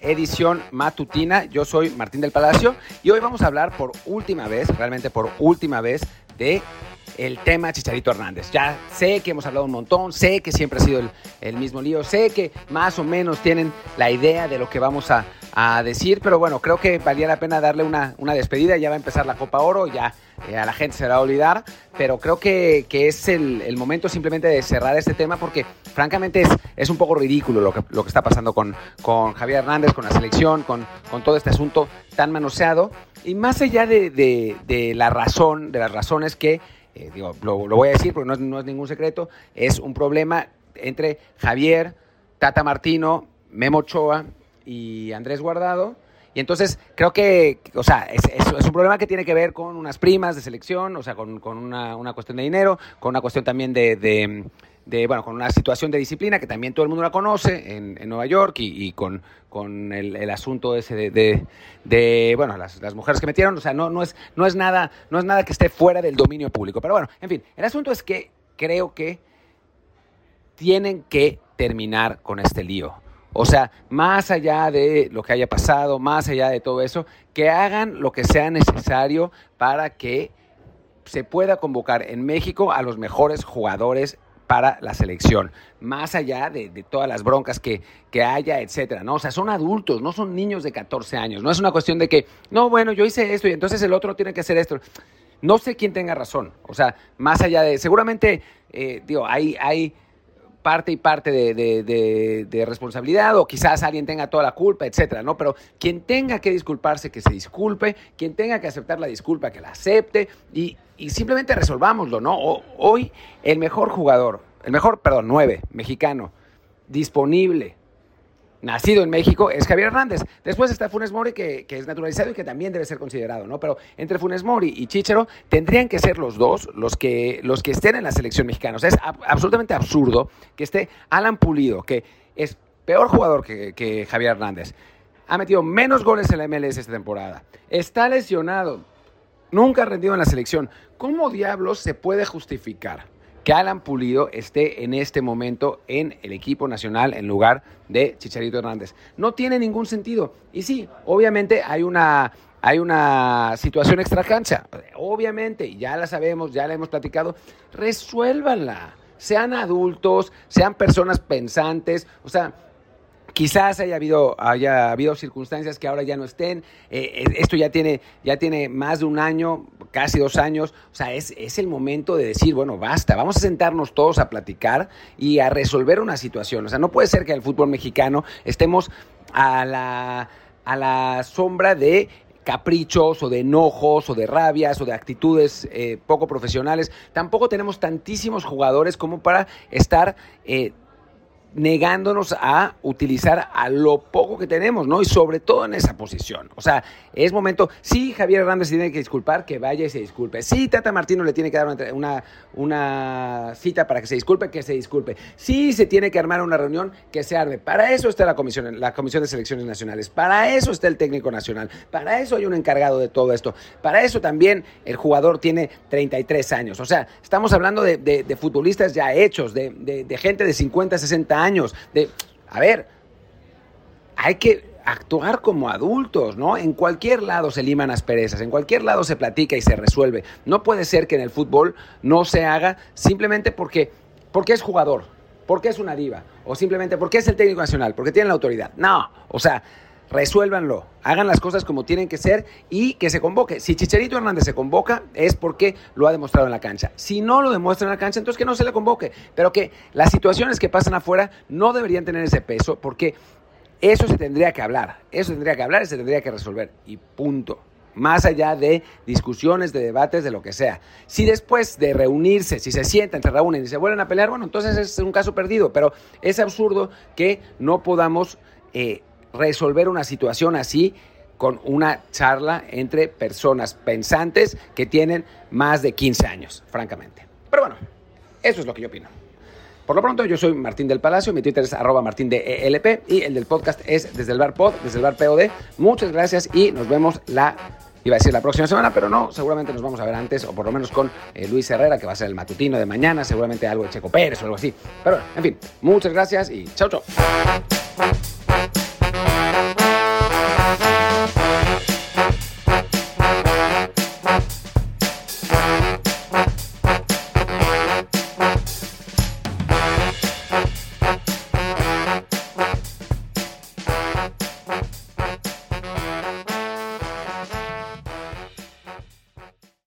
Edición matutina, yo soy Martín del Palacio y hoy vamos a hablar por última vez, realmente por última vez, de el tema Chicharito Hernández. Ya sé que hemos hablado un montón, sé que siempre ha sido el, mismo lío, sé que más o menos tienen la idea de lo que vamos a, decir, pero bueno, creo que valía la pena darle una, una despedida, ya va a empezar la Copa Oro, ya eh, a la gente se va a olvidar, pero creo que, es el, momento simplemente de cerrar este tema porque francamente es, es un poco ridículo lo que, lo que está pasando con, con Javier Hernández, con la selección, con, con todo este asunto tan manoseado. Y más allá de, la razón, de las razones que, eh, digo, lo, voy a decir porque no es, no es ningún secreto, es un problema entre Javier, Tata Martino, Memo Ochoa y Andrés Guardado y entonces creo que, o sea, es, un problema que tiene que ver con unas primas de selección, o sea, con, una, cuestión de dinero, con una cuestión también de, bueno, con una situación de disciplina que también todo el mundo la conoce en, Nueva York y, con, con el, asunto ese de, bueno, las, las, mujeres que metieron, o sea, no, no, es, no, es nada, no es nada que esté fuera del dominio público. Pero bueno, en fin, el asunto es que creo que tienen que terminar con este lío. O sea, más allá de lo que haya pasado, más allá de todo eso, que hagan lo que sea necesario para que se pueda convocar en México a los mejores jugadores para la selección, más allá de, todas las broncas que, que, haya, etcétera, ¿no? O sea, son adultos, no son niños de 14 años, no es una cuestión de que, no, bueno, yo hice esto y entonces el otro tiene que hacer esto. No sé quién tenga razón, o sea, más allá de, seguramente, eh, digo, hay, hay parte y parte de, responsabilidad o quizás alguien tenga toda la culpa, etcétera, ¿no? Pero quien tenga que disculparse, que se disculpe, quien tenga que aceptar la disculpa, que la acepte y, simplemente resolvámoslo, ¿no? hoy el mejor jugador, el mejor, perdón, nueve, mexicano, disponible, nacido en México es Javier Hernández. Después está Funes Mori, que, es naturalizado y que también debe ser considerado, ¿no? Pero entre Funes Mori y Chichero tendrían que ser los dos los que, los que estén en la selección mexicana. O sea, es absolutamente absurdo que esté Alan Pulido, que es peor jugador que, que Javier Hernández. Ha metido menos goles en la MLS esta temporada. Está lesionado. Nunca ha rendido en la selección. ¿Cómo diablos se puede justificar? Que Alan Pulido esté en este momento en el equipo nacional en lugar de Chicharito Hernández. No tiene ningún sentido. Y sí, obviamente hay una, hay una situación extra cancha. Obviamente, ya la sabemos, ya la hemos platicado. Resuélvanla. Sean adultos, sean personas pensantes. O sea, Quizás haya habido, haya habido circunstancias que ahora ya no estén. Eh, eh, esto ya tiene, ya tiene más de un año, casi dos años. O sea, es, es, el momento de decir, bueno, basta, vamos a sentarnos todos a platicar y a resolver una situación. O sea, no puede ser que en el fútbol mexicano estemos a la, a la sombra de caprichos o de enojos o de rabias o de actitudes eh, poco profesionales. Tampoco tenemos tantísimos jugadores como para estar negándonos a utilizar a lo poco que tenemos, ¿no? Y sobre todo en esa posición. O sea, es momento, sí, Javier Hernández tiene que disculpar, que vaya y se disculpe. Sí, Tata Martino le tiene que dar una, una, cita para que se disculpe, que se disculpe. Sí, se tiene que armar una reunión, que se arme. Para eso está la comisión, la comisión de selecciones nacionales. Para eso está el técnico nacional. Para eso hay un encargado de todo esto. Para eso también el jugador tiene 33 años. O sea, estamos hablando de, futbolistas ya hechos, de, de gente de 50, 60 años. De, a ver, hay que actuar como adultos, ¿no? En cualquier lado se liman asperezas, en cualquier lado se platica y se resuelve. No puede ser que en el fútbol no se haga simplemente porque, porque es jugador, porque es una diva, o simplemente porque es el técnico nacional, porque tiene la autoridad. No, o sea, resuélvanlo, hagan las cosas como tienen que ser y que se convoque. Si Chicharito Hernández se convoca es porque lo ha demostrado en la cancha. Si no lo demuestra en la cancha, entonces que no se le convoque. Pero que las situaciones que pasan afuera no deberían tener ese peso porque eso se tendría que hablar, eso tendría que hablar y se tendría que resolver. Y punto. Más allá de discusiones, de debates, de lo que sea. Si después de reunirse, si se sientan, se reúnen y se vuelven a pelear, bueno, entonces es un caso perdido. Pero es absurdo que no podamos eh, resolver una situación así con una charla entre personas pensantes que tienen más de 15 años, francamente. Pero bueno, eso es lo que yo opino. Por lo pronto, yo soy Martín del Palacio, mi Twitter es arroba martín de ELP y el del podcast es desde el bar pod, desde el bar POD. Muchas gracias y nos vemos la iba a decir la próxima semana, pero no, seguramente nos vamos a ver antes, o por lo menos con eh, Luis Herrera, que va a ser el matutino de mañana, seguramente algo de Checo Pérez o algo así. Pero bueno, en fin, muchas gracias y chao, chao.